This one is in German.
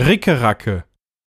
Rickeracke.